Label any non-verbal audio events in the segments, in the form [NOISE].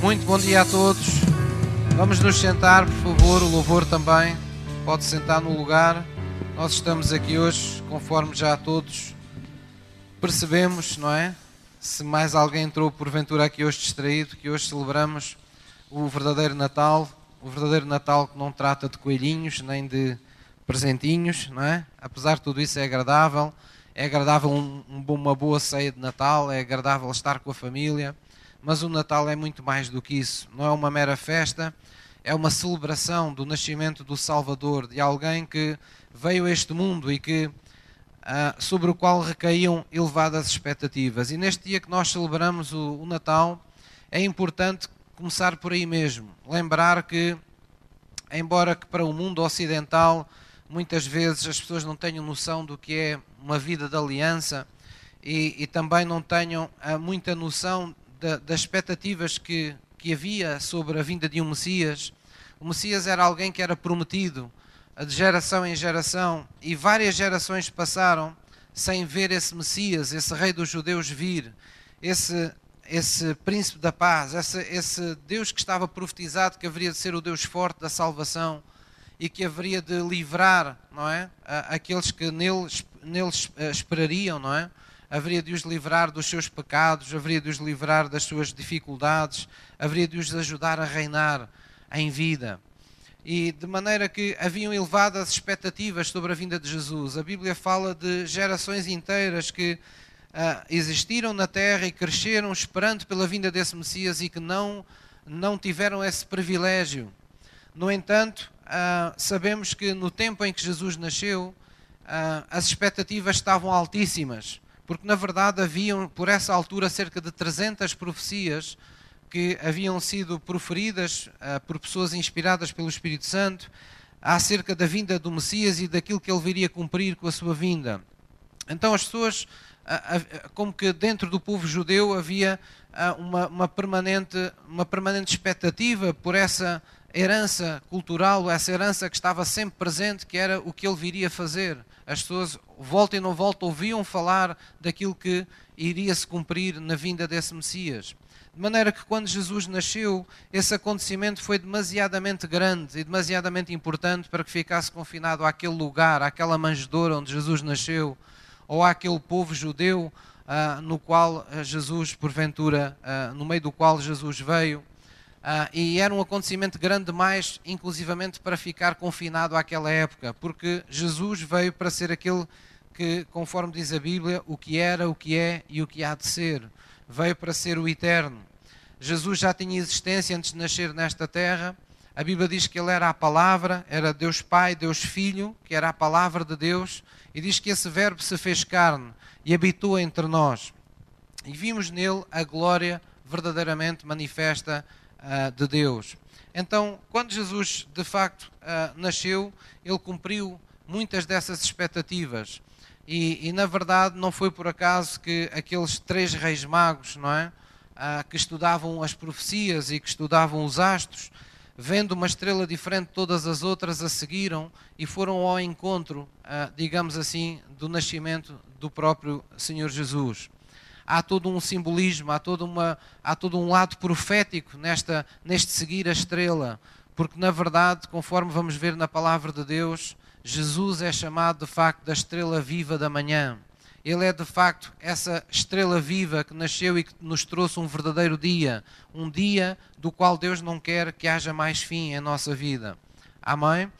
Muito bom dia a todos. Vamos nos sentar, por favor. O louvor também pode sentar no lugar. Nós estamos aqui hoje, conforme já todos percebemos, não é? Se mais alguém entrou porventura aqui hoje distraído, que hoje celebramos o verdadeiro Natal, o verdadeiro Natal que não trata de coelhinhos nem de presentinhos, não é? Apesar de tudo isso é agradável, é agradável um, uma boa ceia de Natal, é agradável estar com a família, mas o Natal é muito mais do que isso. Não é uma mera festa, é uma celebração do nascimento do Salvador, de alguém que veio a este mundo e que uh, sobre o qual recaíam elevadas expectativas. E neste dia que nós celebramos o, Natal, é importante começar por aí mesmo, lembrar que, embora que para o mundo ocidental muitas vezes as pessoas não tenham noção do que é uma vida de aliança e, e também não tenham uh, muita noção das expectativas que, que havia sobre a vinda de um Messias. O Messias era alguém que era prometido de geração em geração e várias gerações passaram sem ver esse Messias, esse Rei dos Judeus vir, esse, esse Príncipe da Paz, esse, esse Deus que estava profetizado que haveria de ser o Deus forte da salvação e que haveria de livrar, não é, aqueles que neles, neles eh, esperariam, não é? Haveria de os livrar dos seus pecados, haveria de os livrar das suas dificuldades, haveria de os ajudar a reinar em vida. E de maneira que haviam elevadas expectativas sobre a vinda de Jesus. A Bíblia fala de gerações inteiras que uh, existiram na terra e cresceram esperando pela vinda desse Messias e que não, não tiveram esse privilégio. No entanto, uh, sabemos que no tempo em que Jesus nasceu, uh, as expectativas estavam altíssimas porque na verdade haviam por essa altura cerca de 300 profecias que haviam sido proferidas uh, por pessoas inspiradas pelo Espírito Santo acerca da vinda do Messias e daquilo que ele viria cumprir com a sua vinda. Então as pessoas, uh, uh, como que dentro do povo judeu havia uma, uma, permanente, uma permanente expectativa por essa herança cultural, essa herança que estava sempre presente, que era o que ele viria fazer as pessoas, volta e não volta, ouviam falar daquilo que iria se cumprir na vinda desse Messias. De maneira que quando Jesus nasceu, esse acontecimento foi demasiadamente grande e demasiadamente importante para que ficasse confinado àquele lugar, àquela manjedoura onde Jesus nasceu, ou àquele povo judeu uh, no qual ah, Jesus, porventura, uh, no meio do qual Jesus veio. Uh, e era um acontecimento grande demais, inclusivamente para ficar confinado àquela época, porque Jesus veio para ser aquele que, conforme diz a Bíblia, o que era, o que é e o que há de ser. Veio para ser o eterno. Jesus já tinha existência antes de nascer nesta terra. A Bíblia diz que ele era a palavra, era Deus Pai, Deus Filho, que era a palavra de Deus, e diz que esse verbo se fez carne e habitou entre nós. E vimos nele a glória verdadeiramente manifesta uh, de Deus. Então, quando Jesus de facto uh, nasceu, ele cumpriu muitas dessas expectativas. E, e, na verdade não foi por acaso que aqueles três reis magos, não é? Uh, que estudavam as profecias e que estudavam os astros, vendo uma estrela diferente de todas as outras, a seguiram e foram ao encontro, digamos assim, do nascimento do próprio Senhor Jesus há todo um simbolismo, há todo, uma, há todo um lado profético nesta, neste seguir a estrela, porque na verdade, conforme vamos ver na palavra de Deus, Jesus é chamado de facto da estrela viva da manhã. Ele é de facto essa estrela viva que nasceu e que nos trouxe um verdadeiro dia, um dia do qual Deus não quer que haja mais fim em nossa vida. Amém?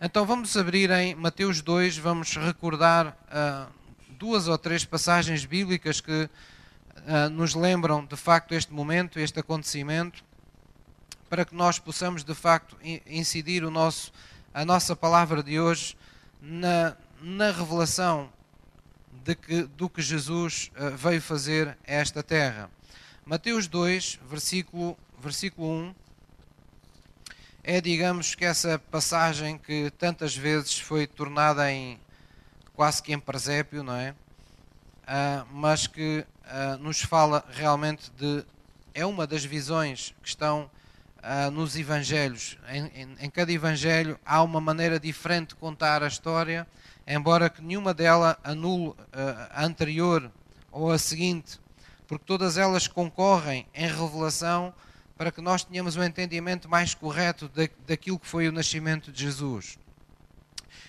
Então vamos abrir em Mateus 2, vamos recordar uh, duas ou três passagens bíblicas que uh, nos lembram de facto este momento, este acontecimento, para que nós possamos de facto incidir o nosso, a nossa palavra de hoje na, na revelação de que, do que Jesus uh, veio fazer a esta terra. Mateus 2, versículo, versículo 1, é, digamos, que essa passagem que tantas vezes foi tornada em quase que em presépio, não é? Uh, mas que uh, nos fala realmente de. É uma das visões que estão uh, nos Evangelhos. Em, em, em, cada Evangelho há uma maneira diferente de contar a história, embora que nenhuma delas anule a anterior ou a seguinte, porque todas elas concorrem em revelação para que nós tenhamos um entendimento mais correto daquilo que foi o nascimento de Jesus.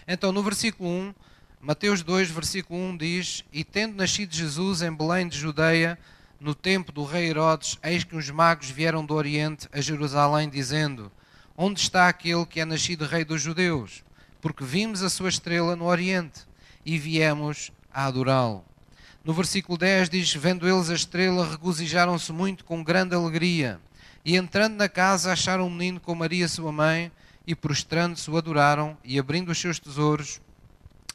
Então, no versículo 1, Mateus 2, versículo 1 diz: E tendo nascido Jesus em Belém de Judeia, no tempo do rei Herodes, eis que uns magos vieram do Oriente a Jerusalém, dizendo: Onde está aquele que é nascido rei dos judeus? Porque vimos a sua estrela no Oriente e viemos a adorá-lo. No versículo 10 diz: Vendo eles a estrela, regozijaram-se muito com grande alegria. E entrando na casa, acharam um menino com Maria, sua mãe, e prostrando-se o adoraram, e abrindo os seus tesouros,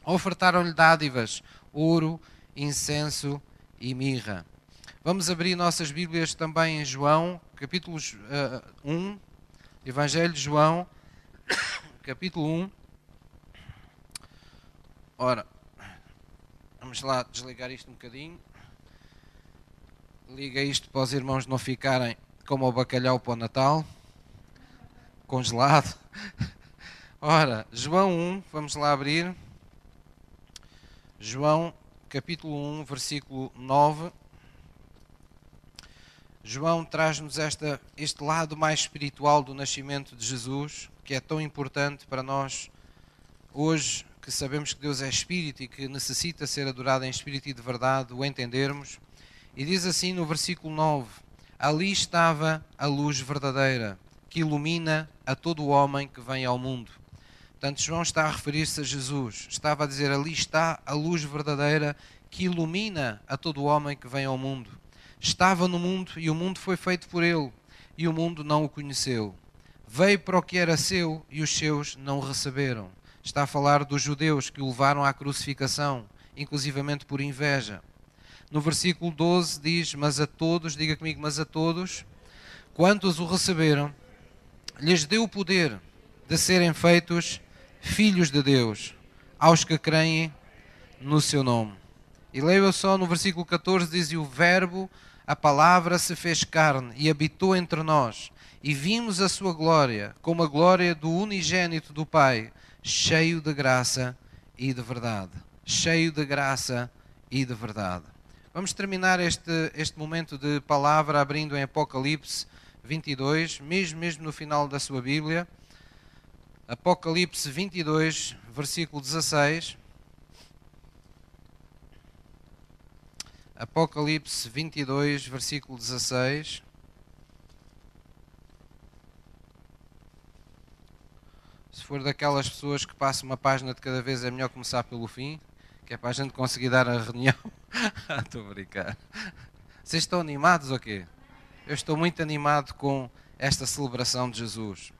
ofertaram-lhe dádivas, ouro, incenso e mirra. Vamos abrir nossas Bíblias também em João, capítulo uh, 1, Evangelho de João, [COUGHS] capítulo 1. Ora, vamos lá desligar isto um bocadinho. Liga isto para os irmãos não ficarem como o bacalhau para o Natal, congelado. [LAUGHS] Ora, João 1, vamos lá abrir. João capítulo 1, versículo 9. João traz-nos este lado mais espiritual do nascimento de Jesus, que é tão importante para nós hoje, que sabemos que Deus é espírito e que necessita ser adorado em espírito e de verdade, o entendermos. E diz assim no versículo 9: Ali estava a luz verdadeira, que ilumina a todo o homem que vem ao mundo. Portanto, João está a referir-se a Jesus. Estava a dizer: ali está a luz verdadeira que ilumina a todo homem que vem ao mundo. Estava no mundo e o mundo foi feito por ele, e o mundo não o conheceu. Veio para o que era seu e os seus não o receberam. Está a falar dos judeus que o levaram à crucificação, inclusivamente por inveja. No versículo 12 diz: Mas a todos, diga comigo, mas a todos, quantos o receberam, lhes deu o poder de serem feitos filhos de Deus, aos que creem no seu nome. E leio só no versículo 14: diz: E o Verbo, a palavra, se fez carne e habitou entre nós, e vimos a sua glória, como a glória do unigênito do Pai, cheio de graça e de verdade. Cheio de graça e de verdade. Vamos terminar este, este momento de palavra abrindo em Apocalipse 22, mesmo, mesmo no final da sua Bíblia. Apocalipse 22, versículo 16. Apocalipse 22, versículo 16. Se for daquelas pessoas que passam uma página de cada vez, é melhor começar pelo fim, que é para a gente conseguir dar a reunião. [LAUGHS] estou a brincar. Vocês estão animados ou quê? Eu estou muito animado com esta celebração de Jesus.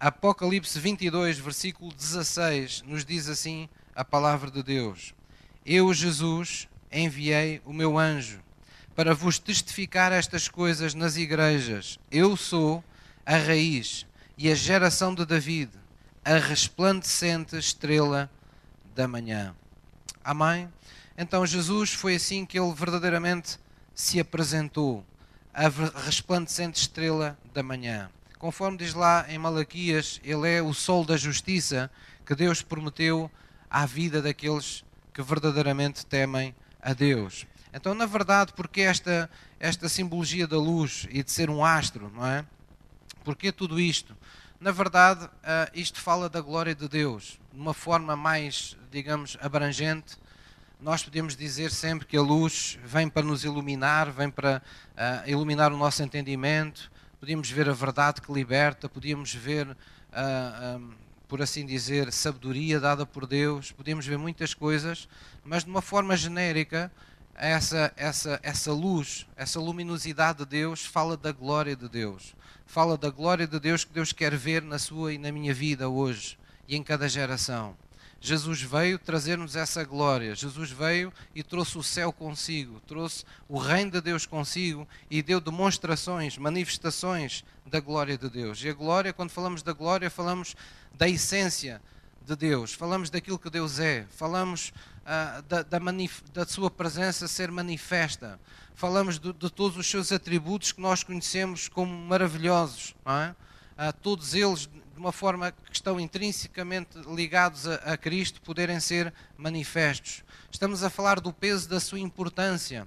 Apocalipse 22, versículo 16, nos diz assim a palavra de Deus: Eu, Jesus, enviei o meu anjo para vos testificar estas coisas nas igrejas. Eu sou a raiz e a geração de David, a resplandecente estrela da manhã. Amém? Então Jesus foi assim que ele verdadeiramente se apresentou, a resplandecente estrela da manhã. Conforme diz lá em Malaquias, ele é o sol da justiça que Deus prometeu à vida daqueles que verdadeiramente temem a Deus. Então, na verdade, porque esta, esta simbologia da luz e de ser um astro, não é? Porquê tudo isto? Na verdade, uh, isto fala da glória de Deus, de uma forma mais, digamos, abrangente. Nós podemos dizer sempre que a luz vem para nos iluminar, vem para uh, iluminar o nosso entendimento, podíamos ver a verdade que liberta, podíamos ver, ah, um, por assim dizer, sabedoria dada por Deus, podíamos ver muitas coisas, mas de uma forma genérica, essa, essa, essa luz, essa luminosidade de Deus fala da glória de Deus. Fala da glória de Deus que Deus quer ver na sua e na minha vida hoje e em cada geração. Jesus veio trazer-nos essa glória. Jesus veio e trouxe o céu consigo, trouxe o reino de Deus consigo e deu demonstrações, manifestações da glória de Deus. E a glória, quando falamos da glória, falamos da essência de Deus, falamos daquilo que Deus é, falamos ah, da, da, da, sua presença ser manifesta, falamos de, de, todos os seus atributos que nós conhecemos como maravilhosos, é? ah, todos eles de uma forma que estão intrinsecamente ligados a, a Cristo, poderem ser manifestos. Estamos a falar do peso da sua importância.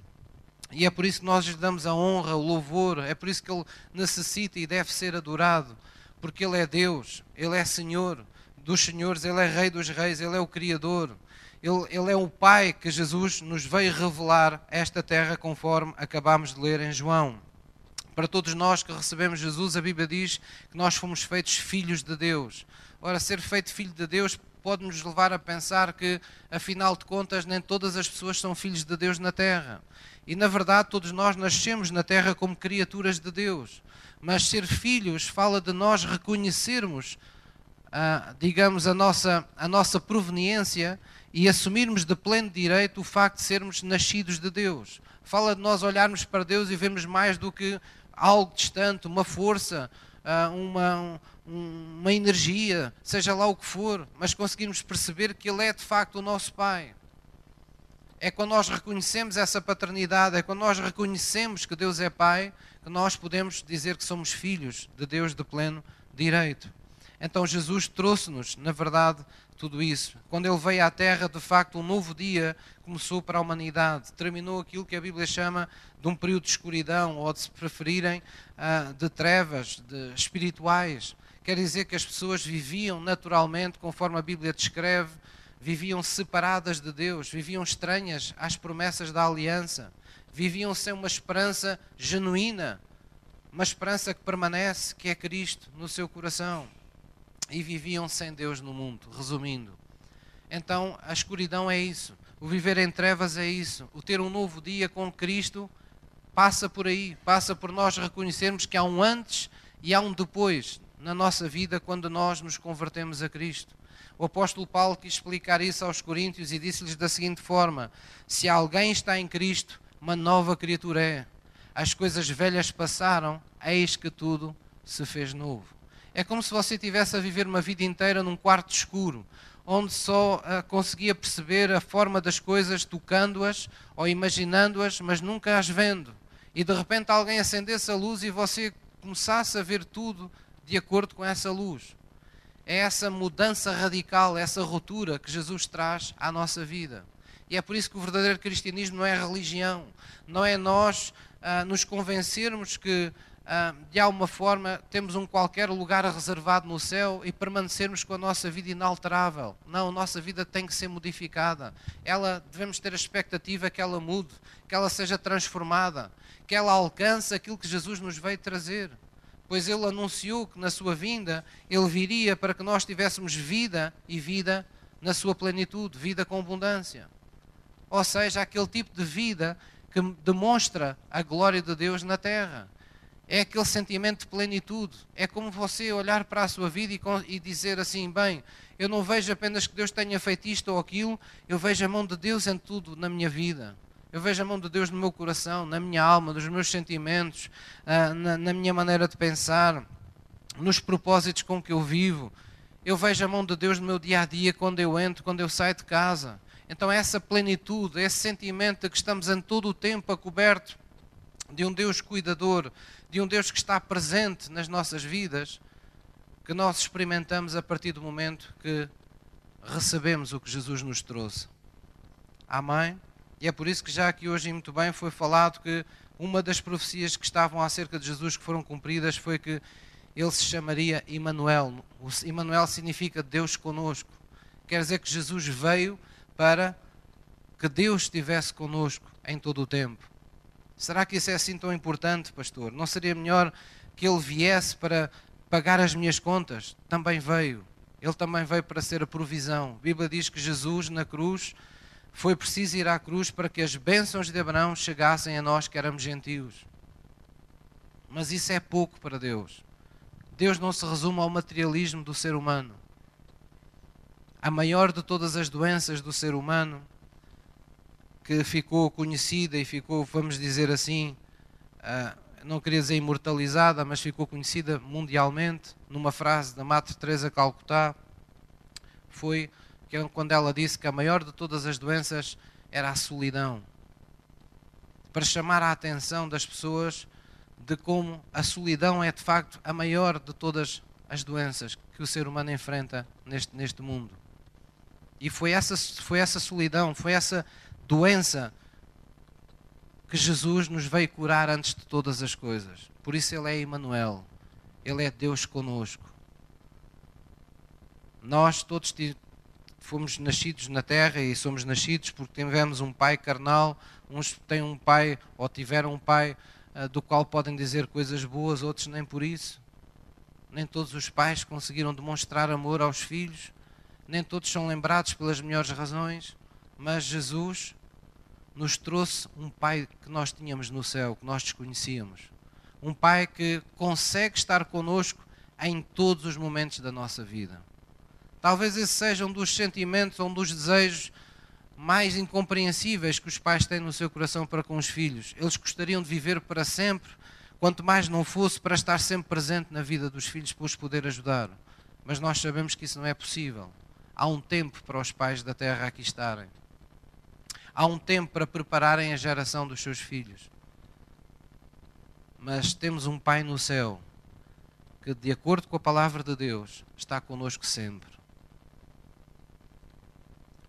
E é por isso que nós lhe damos a honra, o louvor, é por isso que ele necessita e deve ser adorado, porque ele é Deus, ele é Senhor dos senhores, ele é Rei dos reis, ele é o Criador. Ele, ele, é o Pai que Jesus nos veio revelar esta terra, conforme acabámos de ler em João. Para todos nós que recebemos Jesus, a Bíblia diz que nós fomos feitos filhos de Deus. Ora, ser feito filho de Deus pode nos levar a pensar que, afinal de contas, nem todas as pessoas são filhos de Deus na terra. E, na verdade, todos nós nascemos na terra como criaturas de Deus. Mas ser filhos fala de nós reconhecermos, ah, digamos, a nossa, a nossa proveniência e assumirmos de pleno direito o facto de sermos nascidos de Deus. Fala de nós olharmos para Deus e vermos mais do que algo distante, uma força, ah, uma, uma energia, seja lá o que for, mas conseguirmos perceber que Ele é de facto o nosso Pai. É quando nós reconhecemos essa paternidade, é quando nós reconhecemos que Deus é Pai, que nós podemos dizer que somos filhos de Deus de pleno direito. Então Jesus trouxe-nos, na verdade, tudo isso. Quando ele veio à Terra, de facto, um novo dia começou para a humanidade. Terminou aquilo que a Bíblia chama de um período de escuridão, ou de se preferirem, uh, de trevas, de espirituais. Quer dizer que as pessoas viviam naturalmente, conforme a Bíblia descreve, viviam separadas de Deus, viviam estranhas às promessas da aliança, viviam sem uma esperança genuína, uma esperança que permanece, que é Cristo no seu coração e viviam sem Deus no mundo, resumindo. Então, a escuridão é isso. O viver em trevas é isso. O ter um novo dia com Cristo passa por aí, passa por nós reconhecermos que há um antes e há um depois na nossa vida quando nós nos convertemos a Cristo. O apóstolo Paulo quis explicar isso aos Coríntios e disse-lhes da seguinte forma: Se alguém está em Cristo, uma nova criatura é. As coisas velhas passaram, eis que tudo se fez novo. É como se você tivesse a viver uma vida inteira num quarto escuro, onde só uh, conseguia perceber a forma das coisas tocando-as ou imaginando-as, mas nunca as vendo. E de repente alguém acendesse a luz e você começasse a ver tudo de acordo com essa luz. É essa mudança radical, essa ruptura que Jesus traz à nossa vida. E é por isso que o verdadeiro cristianismo não é religião, não é nós uh, nos convencermos que de alguma forma temos um qualquer lugar reservado no céu e permanecermos com a nossa vida inalterável. Não, a nossa vida tem que ser modificada. Ela devemos ter a expectativa que ela mude, que ela seja transformada, que ela alcance aquilo que Jesus nos veio trazer. Pois ele anunciou que na sua vinda ele viria para que nós tivéssemos vida e vida na sua plenitude, vida com abundância. Ou seja, aquele tipo de vida que demonstra a glória de Deus na terra é aquele sentimento de plenitude. É como você olhar para a sua vida e, dizer assim: bem, eu não vejo apenas que Deus tenha feito isto ou aquilo, eu vejo a mão de Deus em tudo na minha vida. Eu vejo a mão de Deus no meu coração, na minha alma, nos meus sentimentos, ah, na minha maneira de pensar, nos propósitos com que eu vivo. Eu vejo a mão de Deus no meu dia a dia, quando eu entro, quando eu saio de casa. Então, essa plenitude, esse sentimento de que estamos em todo o tempo a coberto de um Deus cuidador, de um Deus que está presente nas nossas vidas, que nós experimentamos a partir do momento que recebemos o que Jesus nos trouxe. Amém? E é por isso que já aqui hoje muito bem foi falado que uma das profecias que estavam acerca de Jesus que foram cumpridas foi que ele se chamaria Emmanuel. O Emmanuel significa Deus conosco. Quer dizer que Jesus veio para que Deus estivesse conosco em todo o tempo. Será que isso é assim tão importante, pastor? Não seria melhor que ele viesse para pagar as minhas contas? Também veio. Ele também veio para ser a provisão. A Bíblia diz que Jesus, na cruz, foi preciso ir à cruz para que as bênçãos de Abraão chegassem a nós que éramos gentios. Mas isso é pouco para Deus. Deus não se resume ao materialismo do ser humano. A maior de todas as doenças do ser humano que ficou conhecida e ficou, vamos dizer assim, uh, não queria dizer imortalizada, mas ficou conhecida mundialmente, numa frase da Madre Teresa Calcutá, foi quando ela disse que a maior de todas as doenças era a solidão. Para chamar a atenção das pessoas de como a solidão é de facto a maior de todas as doenças que o ser humano enfrenta neste, neste mundo. E foi essa, foi essa solidão, foi essa doença que Jesus nos veio curar antes de todas as coisas. Por isso ele é Emmanuel. Ele é Deus conosco. Nós todos fomos nascidos na terra e somos nascidos porque tivemos um pai carnal, uns têm um pai ou tiveram um pai uh, do qual podem dizer coisas boas, outros nem por isso. Nem todos os pais conseguiram demonstrar amor aos filhos, nem todos são lembrados pelas melhores razões, mas Jesus nos trouxe um pai que nós tínhamos no céu, que nós desconhecíamos. Um pai que consegue estar conosco em todos os momentos da nossa vida. Talvez esse seja um dos sentimentos, um dos desejos mais incompreensíveis que os pais têm no seu coração para com os filhos. Eles gostariam de viver para sempre, quanto mais não fosse para estar sempre presente na vida dos filhos para os poder ajudar. Mas nós sabemos que isso não é possível. Há um tempo para os pais da terra aqui estarem. Há um tempo para prepararem a geração dos seus filhos. Mas temos um Pai no céu que, de acordo com a palavra de Deus, está conosco sempre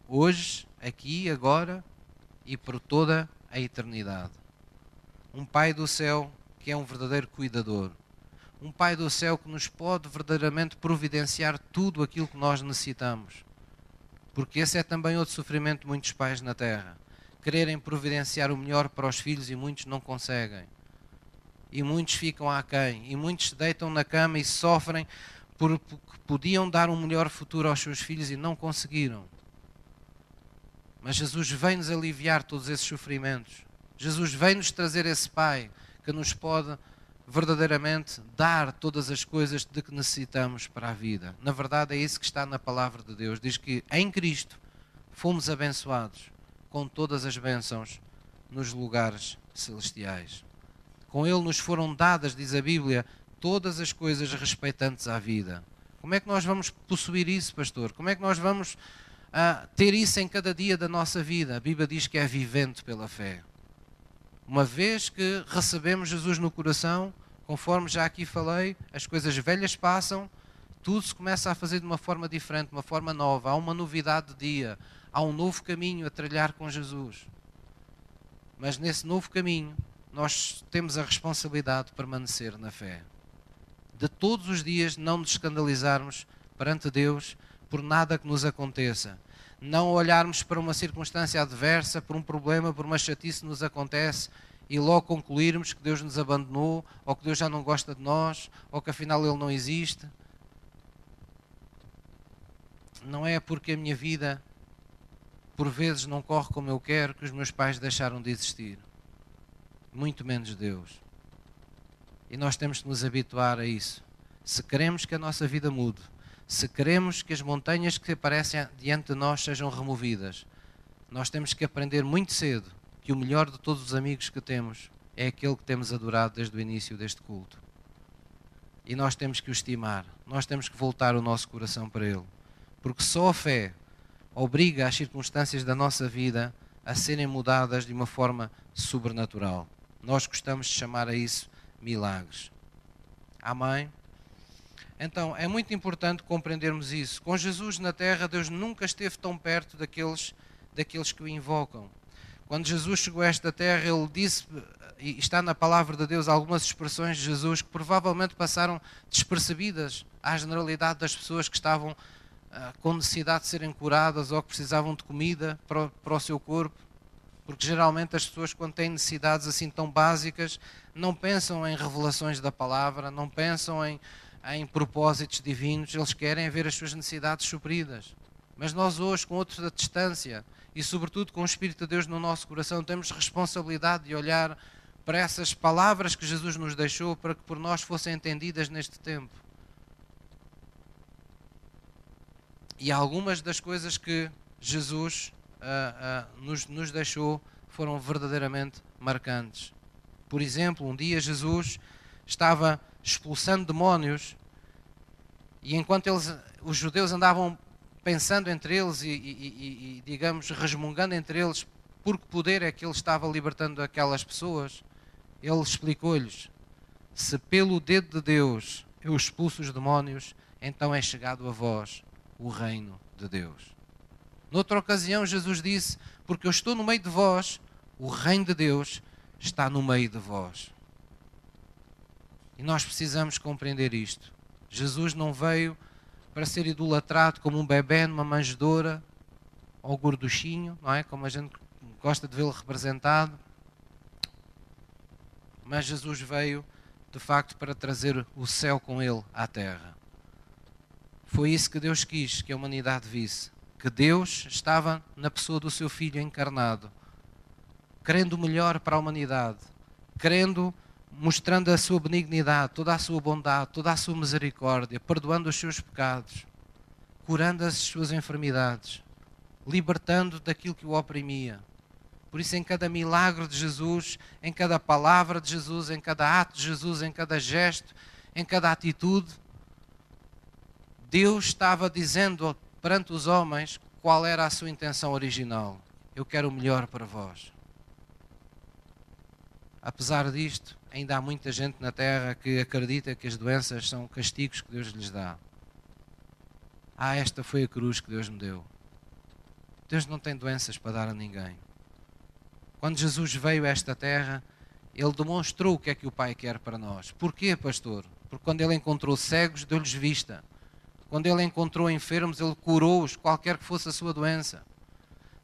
hoje, aqui, agora e por toda a eternidade. Um Pai do céu que é um verdadeiro cuidador. Um Pai do céu que nos pode verdadeiramente providenciar tudo aquilo que nós necessitamos. Porque esse é também outro sofrimento de muitos pais na terra. Quererem providenciar o melhor para os filhos e muitos não conseguem. E muitos ficam aquém. E muitos se deitam na cama e sofrem porque podiam dar um melhor futuro aos seus filhos e não conseguiram. Mas Jesus vem-nos aliviar todos esses sofrimentos. Jesus vem-nos trazer esse Pai que nos pode verdadeiramente dar todas as coisas de que necessitamos para a vida. Na verdade, é isso que está na palavra de Deus. Diz que em Cristo fomos abençoados com todas as bênçãos nos lugares celestiais. Com Ele nos foram dadas, diz a Bíblia, todas as coisas respeitantes à vida. Como é que nós vamos possuir isso, pastor? Como é que nós vamos a ter isso em cada dia da nossa vida. A Bíblia diz que é vivente pela fé. Uma vez que recebemos Jesus no coração, conforme já aqui falei, as coisas velhas passam, tudo se começa a fazer de uma forma diferente, de uma forma nova. Há uma novidade de dia, há um novo caminho a trilhar com Jesus. Mas nesse novo caminho, nós temos a responsabilidade de permanecer na fé. De todos os dias não nos escandalizarmos perante Deus por nada que nos aconteça. Não olharmos para uma circunstância adversa, por um problema, por uma chatice que nos acontece e logo concluirmos que Deus nos abandonou, ou que Deus já não gosta de nós, ou que afinal Ele não existe. Não é porque a minha vida por vezes não corre como eu quero que os meus pais deixaram de existir. Muito menos Deus. E nós temos que nos habituar a isso. Se queremos que a nossa vida mude, se queremos que as montanhas que aparecem diante de nós sejam removidas, nós temos que aprender muito cedo que o melhor de todos os amigos que temos é aquele que temos adorado desde o início deste culto. E nós temos que o estimar, nós temos que voltar o nosso coração para ele. Porque só a fé obriga as circunstâncias da nossa vida a serem mudadas de uma forma sobrenatural. Nós gostamos de chamar a isso milagres. Amém? Então, é muito importante compreendermos isso. Com Jesus na terra, Deus nunca esteve tão perto daqueles, daqueles que o invocam. Quando Jesus chegou a esta terra, ele disse, e está na palavra de Deus, algumas expressões de Jesus que provavelmente passaram despercebidas à generalidade das pessoas que estavam uh, com necessidade de serem curadas ou que precisavam de comida para, para o seu corpo. Porque geralmente as pessoas, quando têm necessidades assim tão básicas, não pensam em revelações da palavra, não pensam em em propósitos divinos, eles querem ver as suas necessidades supridas. Mas nós hoje, com outra distância e sobretudo com o Espírito de Deus no nosso coração, temos responsabilidade de olhar para essas palavras que Jesus nos deixou para que por nós fossem entendidas neste tempo. E algumas das coisas que Jesus uh, uh, nos, nos deixou foram verdadeiramente marcantes. Por exemplo, um dia Jesus estava expulsando demónios, e enquanto eles, os judeus andavam pensando entre eles e, e, e, digamos, resmungando entre eles por que poder é que ele estava libertando aquelas pessoas, ele explicou-lhes: se pelo dedo de Deus eu expulso os demónios, então é chegado a vós o reino de Deus. Noutra ocasião, Jesus disse: Porque eu estou no meio de vós, o reino de Deus está no meio de vós. E nós precisamos compreender isto. Jesus não veio para ser idolatrado como um bebê numa manjedoura ou gorduchinho, não é? Como a gente gosta de vê-lo representado. Mas Jesus veio, de facto, para trazer o céu com ele à terra. Foi isso que Deus quis que a humanidade visse. Que Deus estava na pessoa do seu Filho encarnado, querendo o melhor para a humanidade, querendo, mostrando a sua benignidade, toda a sua bondade, toda a sua misericórdia, perdoando os seus pecados, curando as suas enfermidades, libertando daquilo que o oprimia. Por isso, em cada milagre de Jesus, em cada palavra de Jesus, em cada ato de Jesus, em cada gesto, em cada atitude, Deus estava dizendo perante os homens qual era a sua intenção original. Eu quero o melhor para vós. Apesar disto, ainda há muita gente na Terra que acredita que as doenças são castigos que Deus lhes dá. Ah, esta foi a cruz que Deus me deu. Deus não tem doenças para dar a ninguém. Quando Jesus veio a esta terra, ele demonstrou o que é que o Pai quer para nós. Porquê, pastor? Porque quando ele encontrou cegos, deu-lhes vista. Quando ele encontrou enfermos, ele curou-os, qualquer que fosse a sua doença.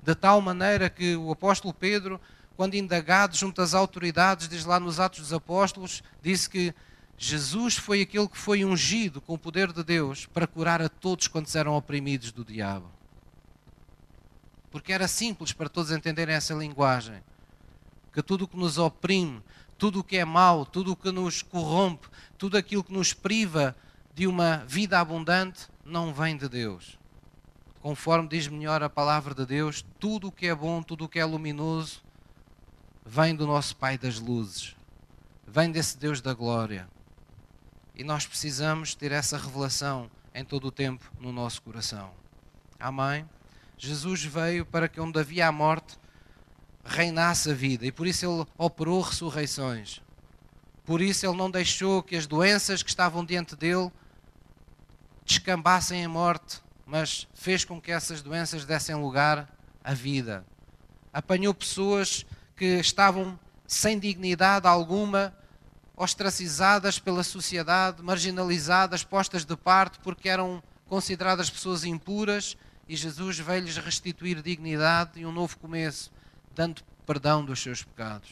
De tal maneira que o apóstolo Pedro, quando indagado junto às autoridades, diz lá nos Atos dos Apóstolos, disse que Jesus foi aquele que foi ungido com o poder de Deus para curar a todos quantos eram oprimidos do diabo. Porque era simples para todos entenderem essa linguagem. Que tudo o que nos oprime, tudo o que é mau, tudo o que nos corrompe, tudo aquilo que nos priva de uma vida abundante não vem de Deus. Conforme diz melhor a palavra de Deus, tudo o que é bom, tudo o que é luminoso, vem do nosso Pai das luzes, vem desse Deus da glória. E nós precisamos ter essa revelação em todo o tempo no nosso coração. Amém? Jesus veio para que onde havia a morte reinasse a vida e por isso ele operou ressurreições. Por isso ele não deixou que as doenças que estavam diante dele descambassem em morte, mas fez com que essas doenças dessem lugar à vida. Apanhou pessoas que estavam sem dignidade alguma, ostracizadas pela sociedade, marginalizadas, postas de parte porque eram consideradas pessoas impuras, e Jesus veio-lhes restituir dignidade e um novo começo, dando perdão dos seus pecados.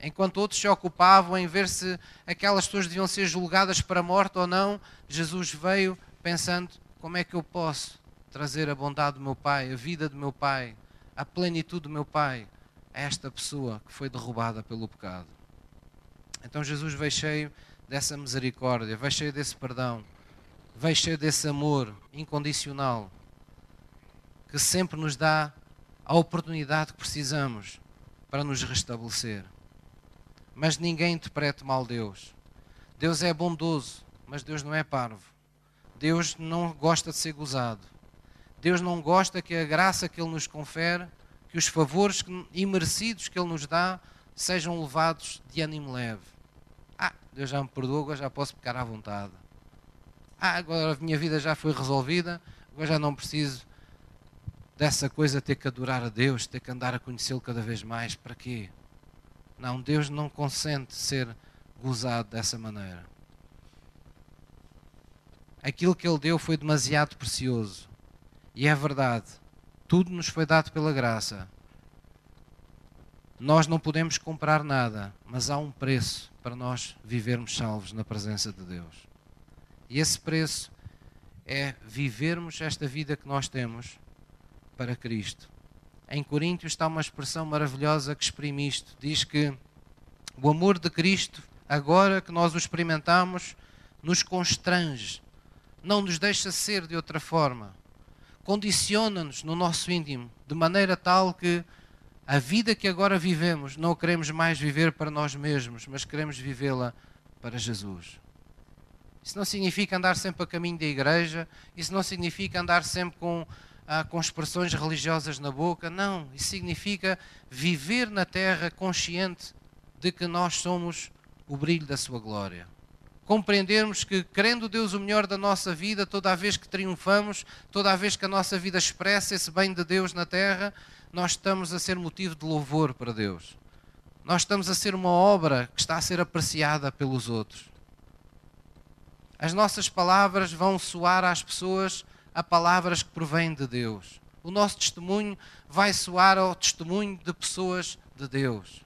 Enquanto outros se ocupavam em ver se aquelas pessoas deviam ser julgadas para a morte ou não, Jesus veio pensando: como é que eu posso trazer a bondade do meu Pai, a vida do meu Pai, a plenitude do meu Pai esta pessoa que foi derrubada pelo pecado? Então Jesus veio cheio dessa misericórdia, veio cheio desse perdão, veio cheio desse amor incondicional que sempre nos dá a oportunidade que precisamos para nos restabelecer. Mas ninguém interprete mal Deus. Deus é bondoso, mas Deus não é parvo. Deus não gosta de ser gozado. Deus não gosta que a graça que Ele nos confere, que os favores imerecidos que Ele nos dá, sejam levados de ânimo leve. Ah, Deus já me perdoou, agora já posso ficar à vontade. Ah, agora a minha vida já foi resolvida, agora já não preciso dessa coisa ter que adorar a Deus, ter que andar a conhecê-lo cada vez mais. Para quê? Não, Deus não consente ser gozado dessa maneira aquilo que Ele deu foi demasiado precioso. E é verdade, tudo nos foi dado pela graça. Nós não podemos comprar nada, mas há um preço para nós vivermos salvos na presença de Deus. E esse preço é vivermos esta vida que nós temos para Cristo. Em Coríntios está uma expressão maravilhosa que exprime isto. Diz que o amor de Cristo, agora que nós o experimentamos, nos constrange não nos deixa ser de outra forma. Condiciona-nos no nosso íntimo, de maneira tal que a vida que agora vivemos não queremos mais viver para nós mesmos, mas queremos vivê-la para Jesus. Isso não significa andar sempre a caminho da igreja, isso não significa andar sempre com, ah, com expressões religiosas na boca, não. Isso significa viver na terra consciente de que nós somos o brilho da Sua glória compreendermos que, querendo Deus o melhor da nossa vida, toda vez que triunfamos, toda vez que a nossa vida expressa esse bem de Deus na terra, nós estamos a ser motivo de louvor para Deus. Nós estamos a ser uma obra que está a ser apreciada pelos outros. As nossas palavras vão soar às pessoas a palavras que provêm de Deus. O nosso testemunho vai soar ao testemunho de pessoas de Deus.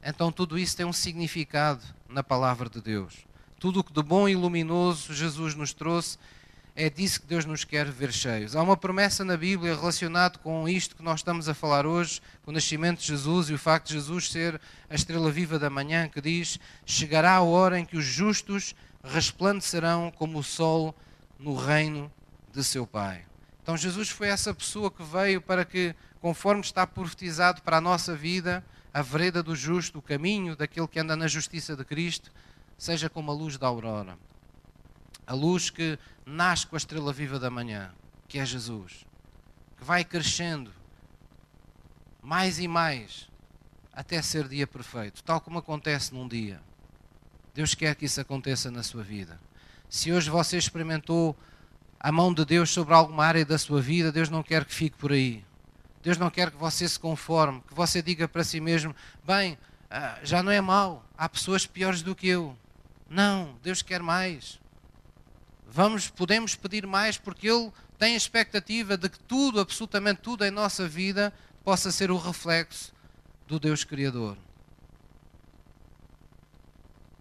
Então tudo isso tem um significado na palavra de Deus. Tudo o que de bom e luminoso Jesus nos trouxe é disso que Deus nos quer ver cheios. Há uma promessa na Bíblia relacionada com isto que nós estamos a falar hoje, com o nascimento de Jesus e o facto de Jesus ser a estrela viva da manhã, que diz: Chegará a hora em que os justos resplandecerão como o sol no reino de seu Pai. Então Jesus foi essa pessoa que veio para que, conforme está profetizado para a nossa vida, a vereda do justo, o caminho daquele que anda na justiça de Cristo, seja como a luz da aurora. A luz que nasce com a estrela viva da manhã, que é Jesus, que vai crescendo mais e mais até ser dia perfeito, tal como acontece num dia. Deus quer que isso aconteça na sua vida. Se hoje você experimentou a mão de Deus sobre alguma área da sua vida, Deus não quer que fique por aí. Deus não quer que você se conforme, que você diga para si mesmo: bem, ah, já não é mal, há pessoas piores do que eu. Não, Deus quer mais. Vamos, podemos pedir mais porque Ele tem a expectativa de que tudo, absolutamente tudo em nossa vida, possa ser o reflexo do Deus Criador.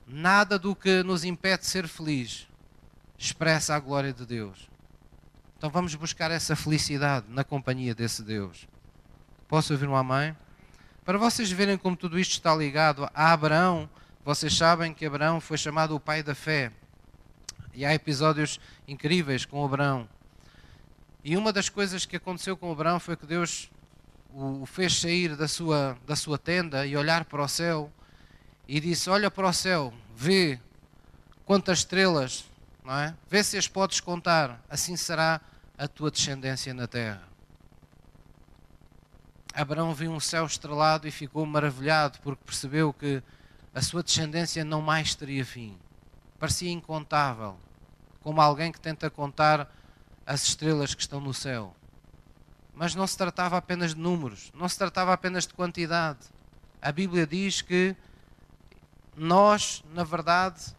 Nada do que nos impede de ser feliz expressa a glória de Deus. Então vamos buscar essa felicidade na companhia desse Deus. Posso ouvir uma mãe? Para vocês verem como tudo isto está ligado a Abraão, vocês sabem que Abraão foi chamado o pai da fé. E há episódios incríveis com Abraão. E uma das coisas que aconteceu com Abraão foi que Deus o fez sair da sua, da sua tenda e olhar para o céu e disse: Olha para o céu, vê quantas estrelas, não é? Vê se as podes contar, assim será a tua descendência na terra. Abraão viu um céu estrelado e ficou maravilhado porque percebeu que a sua descendência não mais teria fim. Parecia incontável como alguém que tenta contar as estrelas que estão no céu. Mas não se tratava apenas de números, não se tratava apenas de quantidade. A Bíblia diz que nós, na verdade,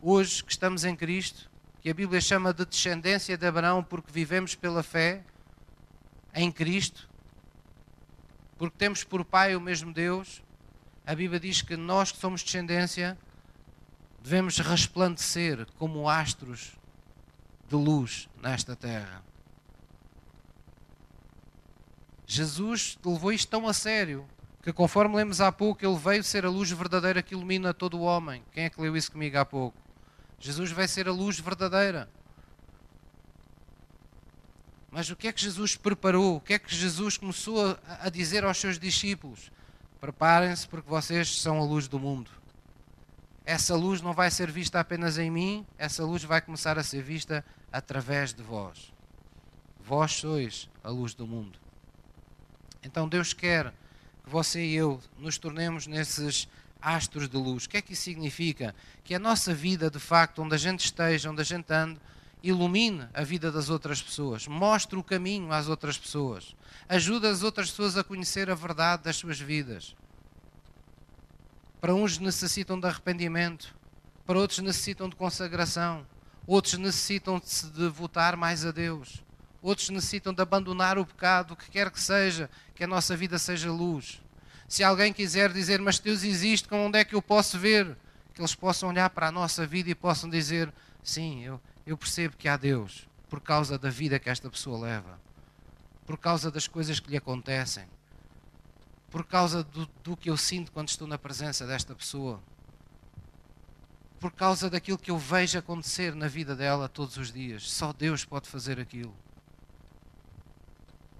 hoje que estamos em Cristo, que a Bíblia chama de descendência de Abraão porque vivemos pela fé em Cristo, porque temos por Pai o mesmo Deus, a Bíblia diz que nós que somos descendência devemos resplandecer como astros de luz nesta terra. Jesus levou isto tão a sério que, conforme lemos há pouco, ele veio ser a luz verdadeira que ilumina todo o homem. Quem é que leu isso comigo há pouco? Jesus vai ser a luz verdadeira. Mas o que é que Jesus preparou? O que é que Jesus começou a dizer aos seus discípulos? Preparem-se porque vocês são a luz do mundo essa luz não vai ser vista apenas em mim, essa luz vai começar a ser vista através de vós. Vós sois a luz do mundo. Então Deus quer que você e eu nos tornemos nesses astros de luz. O que é que isso significa? Que a nossa vida, de facto, onde a gente esteja, onde a gente ande, ilumine a vida das outras pessoas, mostre o caminho às outras pessoas, ajude as outras pessoas a conhecer a verdade das suas vidas. Para uns necessitam de arrependimento, para outros necessitam de consagração, outros necessitam de se devotar mais a Deus, outros necessitam de abandonar o pecado, o que quer que seja, que a nossa vida seja luz. Se alguém quiser dizer, mas Deus existe, onde é que eu posso ver? Que eles possam olhar para a nossa vida e possam dizer: sim, eu, eu percebo que há Deus, por causa da vida que esta pessoa leva, por causa das coisas que lhe acontecem por causa do, do que eu sinto quando estou na presença desta pessoa, por causa daquilo que eu vejo acontecer na vida dela todos os dias. Só Deus pode fazer aquilo.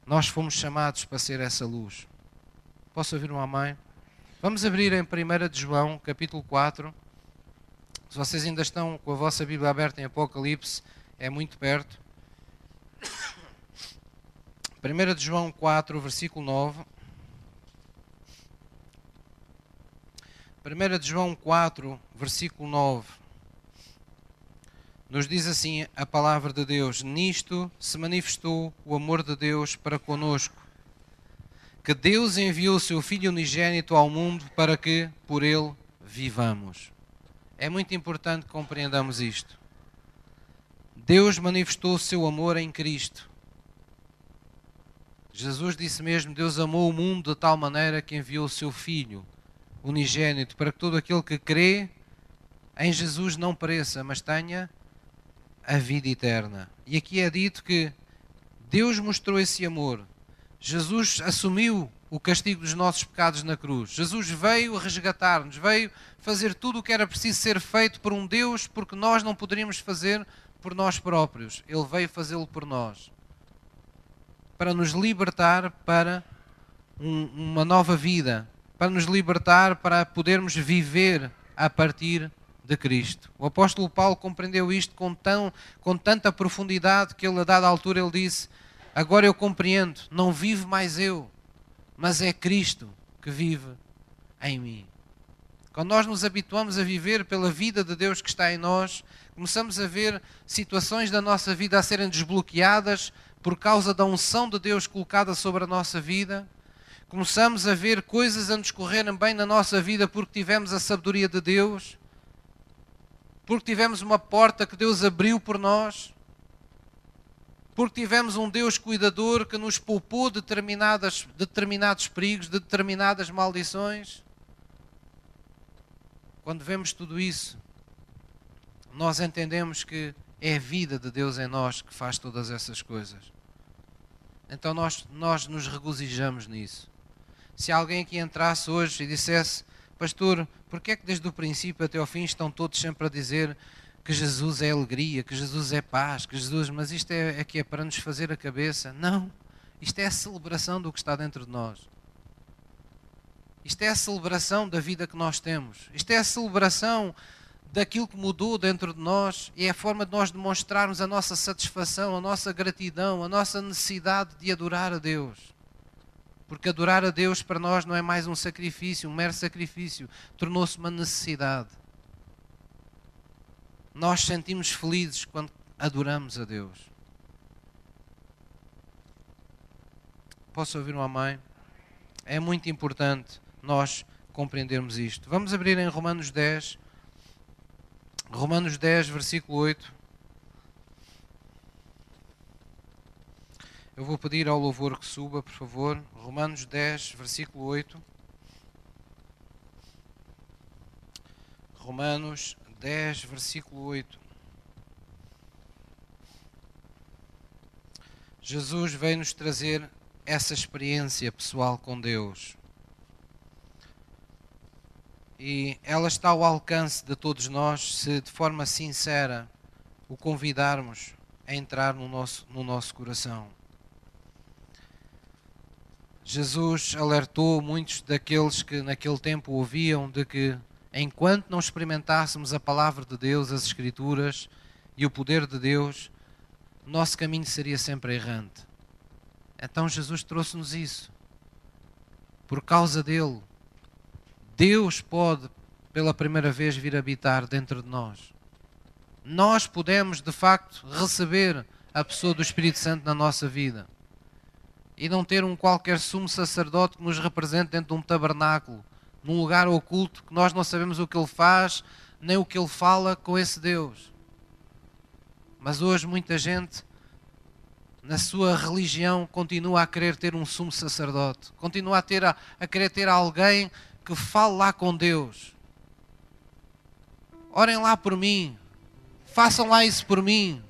Nós fomos chamados para ser essa luz. Posso ouvir uma mãe? Vamos abrir em 1 de João, capítulo 4. Se vocês ainda estão com a vossa Bíblia aberta em Apocalipse, é muito perto. 1 de João 4, versículo 9. 1 de João 4, versículo 9, nos diz assim a palavra de Deus: Nisto se manifestou o amor de Deus para conosco, que Deus enviou o seu Filho unigênito ao mundo para que por ele vivamos. É muito importante que compreendamos isto. Deus manifestou o seu amor em Cristo. Jesus disse mesmo: Deus amou o mundo de tal maneira que enviou o seu Filho unigênito para que todo aquele que crê em Jesus não pereça, mas tenha a vida eterna. E aqui é dito que Deus mostrou esse amor. Jesus assumiu o castigo dos nossos pecados na cruz. Jesus veio resgatar-nos, veio fazer tudo o que era preciso ser feito por um Deus, porque nós não poderíamos fazer por nós próprios. Ele veio fazê-lo por nós. Para nos libertar para um, uma nova vida, para nos libertar para podermos viver a partir de Cristo. O apóstolo Paulo compreendeu isto com, tão, com tanta profundidade que ele, a dada altura, ele disse: Agora eu compreendo, não vivo mais eu, mas é Cristo que vive em mim. Quando nós nos habituamos a viver pela vida de Deus que está em nós, começamos a ver situações da nossa vida a serem desbloqueadas por causa da unção de Deus colocada sobre a nossa vida. Começamos a ver coisas a nos correrem bem na nossa vida porque tivemos a sabedoria de Deus porque tivemos uma porta que Deus abriu por nós, porque tivemos um Deus cuidador que nos poupou de determinadas, determinados perigos, de determinadas maldições. Quando vemos tudo isso, nós entendemos que é a vida de Deus em nós que faz todas essas coisas. Então nós, nós nos regozijamos nisso. Se alguém aqui entrasse hoje e dissesse: Pastor, porque é que desde o princípio até ao fim estão todos sempre a dizer que Jesus é alegria, que Jesus é paz, que Jesus, mas isto é, é que é para nos fazer a cabeça? Não. Isto é a celebração do que está dentro de nós. Isto é a celebração da vida que nós temos. Isto é a celebração daquilo que mudou dentro de nós e é a forma de nós demonstrarmos a nossa satisfação, a nossa gratidão, a nossa necessidade de adorar a Deus. Porque adorar a Deus para nós não é mais um sacrifício, um mero sacrifício, tornou-se uma necessidade. Nós sentimos felizes quando adoramos a Deus. Posso ouvir uma mãe? É muito importante nós compreendermos isto. Vamos abrir em Romanos 10, Romanos 10, versículo 8. Eu vou pedir ao louvor que suba, por favor. Romanos 10, versículo 8. Romanos 10, versículo 8. Jesus veio nos trazer essa experiência pessoal com Deus. E ela está ao alcance de todos nós se de forma sincera o convidarmos a entrar no nosso, no nosso coração. Jesus alertou muitos daqueles que naquele tempo ouviam de que enquanto não experimentássemos a palavra de Deus, as Escrituras e o poder de Deus, nosso caminho seria sempre errante. Então Jesus trouxe-nos isso. Por causa dele, Deus pode pela primeira vez vir habitar dentro de nós. Nós podemos de facto receber a pessoa do Espírito Santo na nossa vida e não ter um qualquer sumo sacerdote que nos represente dentro de um tabernáculo, num lugar oculto que nós não sabemos o que ele faz, nem o que ele fala com esse Deus. Mas hoje muita gente na sua religião continua a querer ter um sumo sacerdote, continua a, ter a, a querer ter alguém que fale lá com Deus. Orem lá por mim, façam lá isso por mim.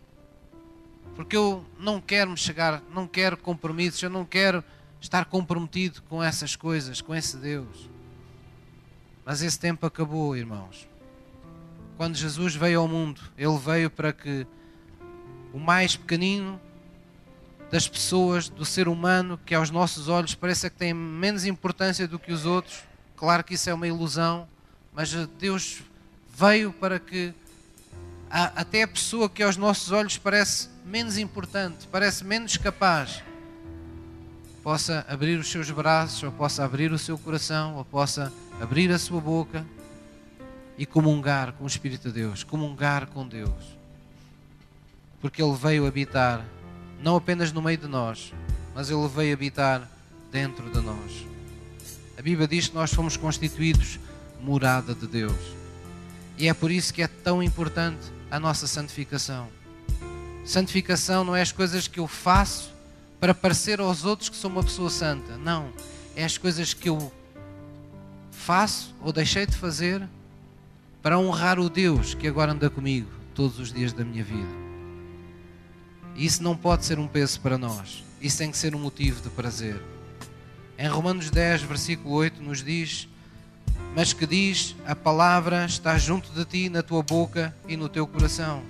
Porque eu não quero me chegar, não quero compromissos, eu não quero estar comprometido com essas coisas, com esse Deus. Mas esse tempo acabou, irmãos. Quando Jesus veio ao mundo, ele veio para que o mais pequenino das pessoas, do ser humano, que aos nossos olhos parece que tem menos importância do que os outros, claro que isso é uma ilusão, mas Deus veio para que até a pessoa que aos nossos olhos parece menos importante, parece menos capaz, possa abrir os seus braços, ou possa abrir o seu coração, ou possa abrir a sua boca e comungar com o Espírito de Deus, comungar com Deus. Porque Ele veio habitar, não apenas no meio de nós, mas Ele veio habitar dentro de nós. A Bíblia diz que nós fomos constituídos morada de Deus. E é por isso que é tão importante a nossa santificação. Santificação não é as coisas que eu faço para parecer aos outros que sou uma pessoa santa. Não. É as coisas que eu faço ou deixei de fazer para honrar o Deus que agora anda comigo todos os dias da minha vida. Isso não pode ser um peso para nós. Isso tem que ser um motivo de prazer. Em Romanos 10, versículo 8, nos diz: Mas que diz, a palavra está junto de ti, na tua boca e no teu coração.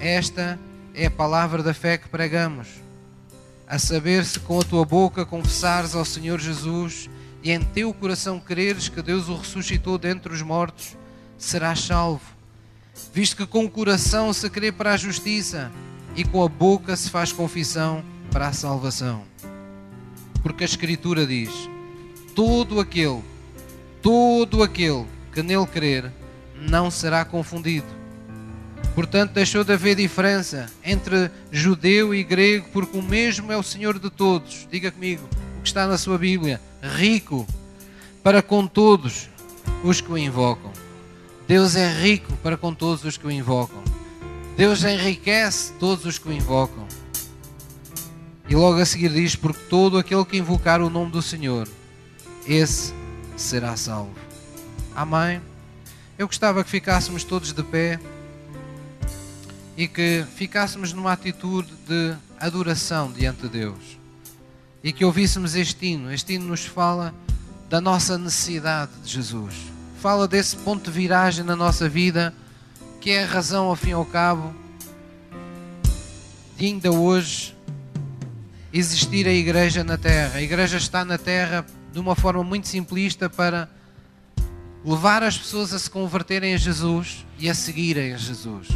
Esta é a palavra da fé que pregamos. A saber, se com a tua boca confessares ao Senhor Jesus e em teu coração creres que Deus o ressuscitou dentre os mortos, serás salvo. Visto que com o coração se crê para a justiça e com a boca se faz confissão para a salvação. Porque a Escritura diz: todo aquele, todo aquele que nele crer, não será confundido Portanto, deixou de haver diferença entre judeu e grego, porque o mesmo é o Senhor de todos. Diga comigo o que está na sua Bíblia: rico para com todos os que o invocam. Deus é rico para com todos os que o invocam. Deus enriquece todos os que o invocam. E logo a seguir diz: Porque todo aquele que invocar o nome do Senhor, esse será salvo. Amém. Eu gostava que ficássemos todos de pé e que ficássemos numa atitude de adoração diante de Deus e que ouvíssemos este hino. Este hino nos fala da nossa necessidade de Jesus, fala desse ponto de viragem na nossa vida que é a razão, ao fim e ao cabo, de ainda hoje existir a igreja na terra. A igreja está na terra de uma forma muito simplista para levar as pessoas a se converterem a Jesus e a seguirem a Jesus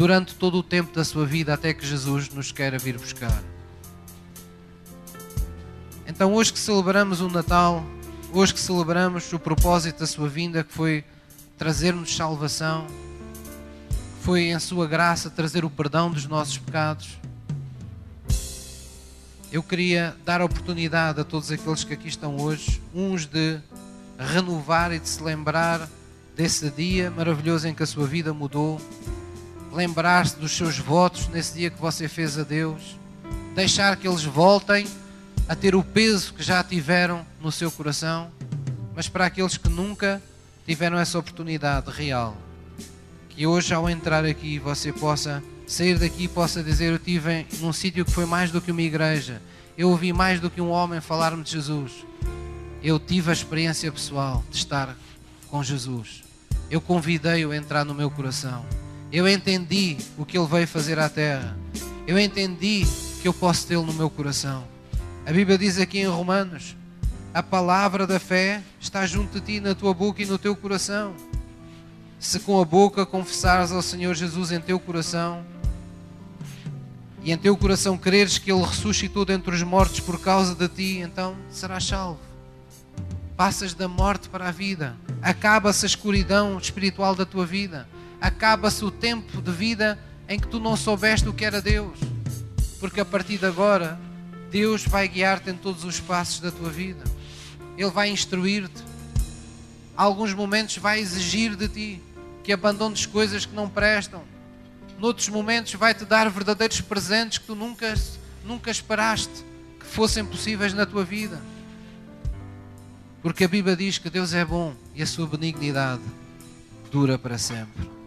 durante todo o tempo da sua vida até que Jesus nos queira vir buscar. Então, hoje que celebramos o Natal, hoje que celebramos o propósito da sua vinda, que foi trazer-nos salvação, foi em Sua graça trazer o perdão dos nossos pecados. Eu queria dar a oportunidade a todos aqueles que aqui estão hoje, uns de renovar e de se lembrar desse dia maravilhoso em que a sua vida mudou lembrar-se dos seus votos nesse dia que você fez a Deus, deixar que eles voltem a ter o peso que já tiveram no seu coração, mas para aqueles que nunca tiveram essa oportunidade real, que hoje ao entrar aqui você possa sair daqui e possa dizer eu tive num sítio que foi mais do que uma igreja, eu ouvi mais do que um homem falar-me de Jesus. Eu tive a experiência pessoal de estar com Jesus. Eu convidei-o a entrar no meu coração. Eu entendi o que Ele veio fazer à terra. Eu entendi que eu posso tê-lo no meu coração. A Bíblia diz aqui em Romanos: a palavra da fé está junto de ti, na tua boca e no teu coração. Se com a boca confessares ao Senhor Jesus em teu coração e em teu coração creres que Ele ressuscitou dentre os mortos por causa de ti, então serás salvo. Passas da morte para a vida, acaba-se a escuridão espiritual da tua vida acaba-se o tempo de vida em que tu não soubeste o que era Deus. Porque a partir de agora, Deus vai guiar-te em todos os passos da tua vida. Ele vai instruir-te. Alguns momentos vai exigir de ti que abandones coisas que não prestam. Noutros momentos vai te dar verdadeiros presentes que tu nunca, nunca esperaste que fossem possíveis na tua vida. Porque a Bíblia diz que Deus é bom e a sua benignidade dura para sempre.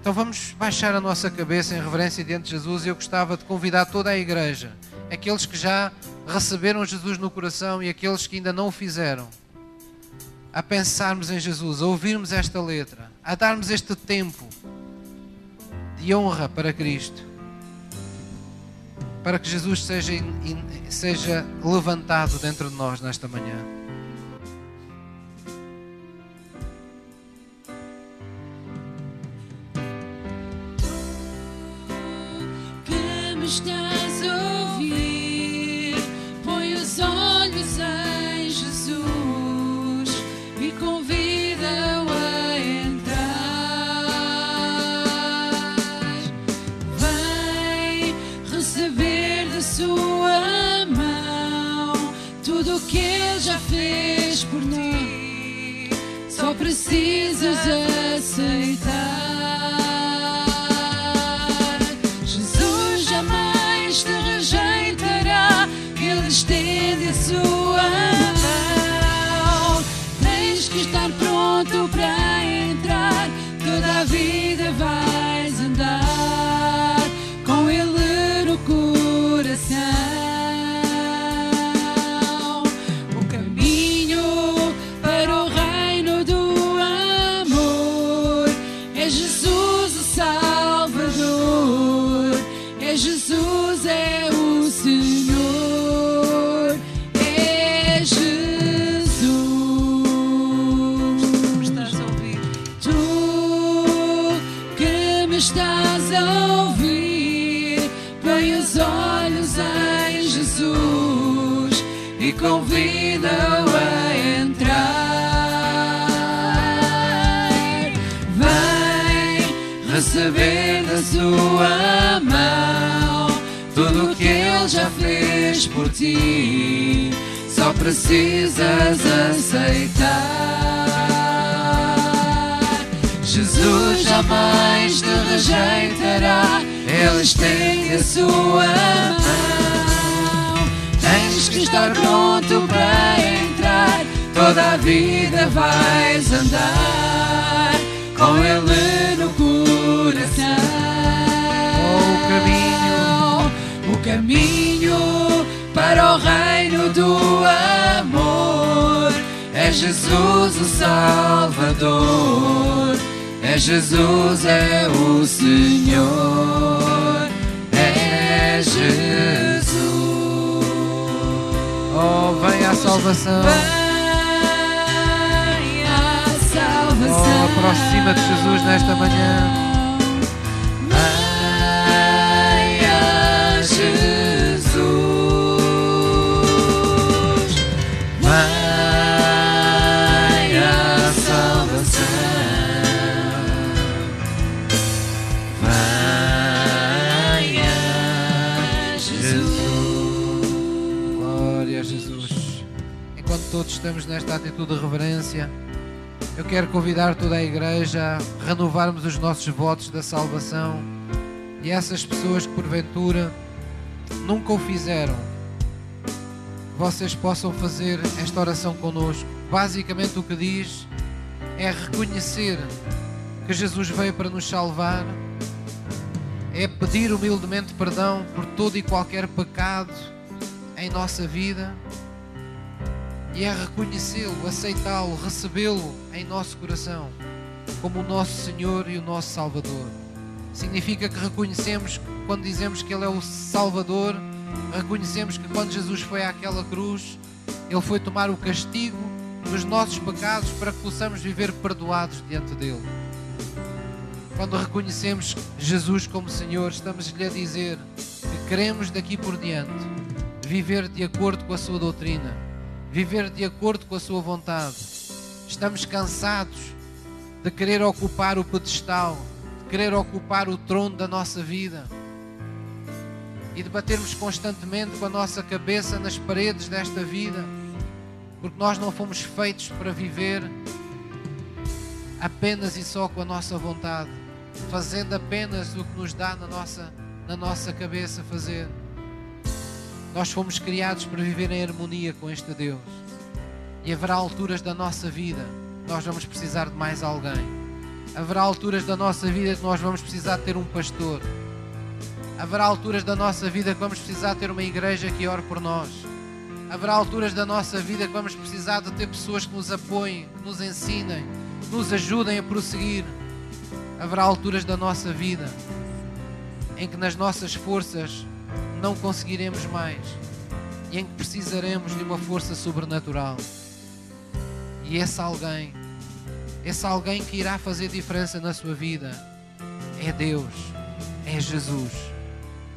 Então vamos baixar a nossa cabeça em reverência diante de Jesus e eu gostava de convidar toda a igreja, aqueles que já receberam Jesus no coração e aqueles que ainda não o fizeram, a pensarmos em Jesus, a ouvirmos esta letra, a darmos este tempo de honra para Cristo, para que Jesus seja, seja levantado dentro de nós nesta manhã. estás a ouvir, põe os olhos em Jesus e convida-o a entrar. Vem receber da sua mão tudo o que ele já fez por ti. Só precisas aceitar. Sua mão tudo que ele já fez por ti. Só precisas aceitar. Jesus jamais te rejeitará, Ele estende a sua mão. Tens que estar pronto para entrar, toda a vida vais andar com Ele caminho para o reino do amor é Jesus o Salvador, é Jesus é o Senhor, é Jesus. Oh, vem a salvação. Vem a salvação. Oh, aproxima de Jesus nesta manhã. Estamos nesta atitude de reverência, eu quero convidar toda a igreja a renovarmos os nossos votos da salvação. E essas pessoas que porventura nunca o fizeram, vocês possam fazer esta oração conosco. Basicamente o que diz é reconhecer que Jesus veio para nos salvar, é pedir humildemente perdão por todo e qualquer pecado em nossa vida e é reconhecê-lo, aceitá-lo, recebê-lo em nosso coração como o nosso Senhor e o nosso Salvador. Significa que reconhecemos quando dizemos que Ele é o Salvador, reconhecemos que quando Jesus foi àquela cruz, Ele foi tomar o castigo dos nossos pecados para que possamos viver perdoados diante dele. Quando reconhecemos Jesus como Senhor, estamos-lhe a dizer que queremos daqui por diante viver de acordo com a sua doutrina, viver de acordo com a sua vontade. Estamos cansados de querer ocupar o pedestal, de querer ocupar o trono da nossa vida e de batermos constantemente com a nossa cabeça nas paredes desta vida, porque nós não fomos feitos para viver apenas e só com a nossa vontade, fazendo apenas o que nos dá na nossa, na nossa cabeça fazer. Nós fomos criados para viver em harmonia com este Deus. E haverá alturas da nossa vida que nós vamos precisar de mais alguém. Haverá alturas da nossa vida que nós vamos precisar de ter um pastor. Haverá alturas da nossa vida que vamos precisar de ter uma igreja que ore por nós. Haverá alturas da nossa vida que vamos precisar de ter pessoas que nos apoiem, que nos ensinem, que nos ajudem a prosseguir. Haverá alturas da nossa vida em que nas nossas forças não conseguiremos mais e em que precisaremos de uma força sobrenatural. E esse alguém, esse alguém que irá fazer diferença na sua vida, é Deus, é Jesus,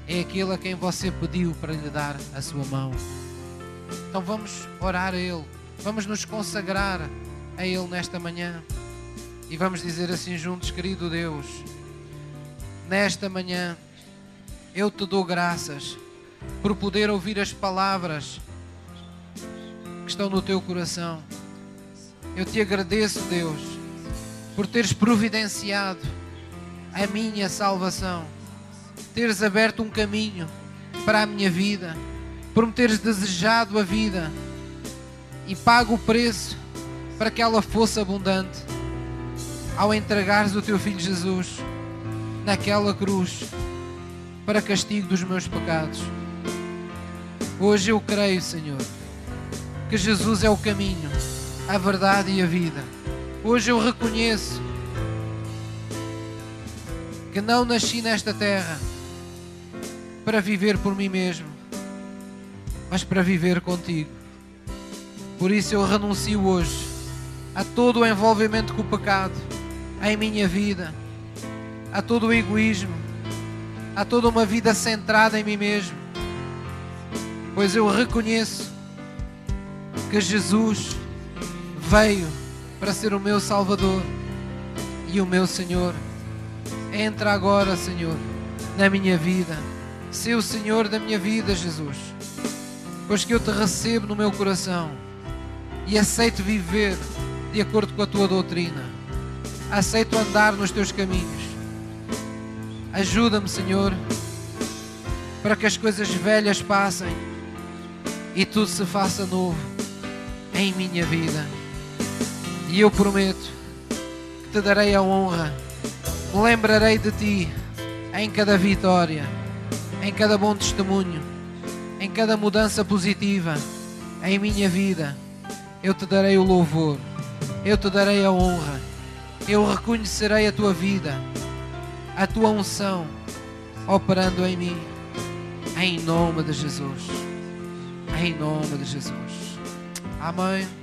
é aquele a quem você pediu para lhe dar a sua mão. Então vamos orar a Ele, vamos nos consagrar a Ele nesta manhã e vamos dizer assim juntos, querido Deus, nesta manhã eu te dou graças por poder ouvir as palavras que estão no teu coração. Eu te agradeço, Deus, por teres providenciado a minha salvação, teres aberto um caminho para a minha vida, por me teres desejado a vida e pago o preço para que ela fosse abundante ao entregares o teu filho Jesus naquela cruz para castigo dos meus pecados. Hoje eu creio, Senhor, que Jesus é o caminho, a verdade e a vida. Hoje eu reconheço que não nasci nesta terra para viver por mim mesmo, mas para viver contigo. Por isso eu renuncio hoje a todo o envolvimento com o pecado em minha vida, a todo o egoísmo, a toda uma vida centrada em mim mesmo, pois eu reconheço que Jesus veio para ser o meu Salvador e o meu Senhor. Entra agora, Senhor, na minha vida. Sê o Senhor da minha vida, Jesus. Pois que eu te recebo no meu coração e aceito viver de acordo com a tua doutrina. Aceito andar nos teus caminhos. Ajuda-me, Senhor, para que as coisas velhas passem e tudo se faça novo em minha vida. E eu prometo que te darei a honra, me lembrarei de ti em cada vitória, em cada bom testemunho, em cada mudança positiva em minha vida. Eu te darei o louvor, eu te darei a honra, eu reconhecerei a tua vida, a tua unção operando em mim, em nome de Jesus. Em nome de Jesus. Amém.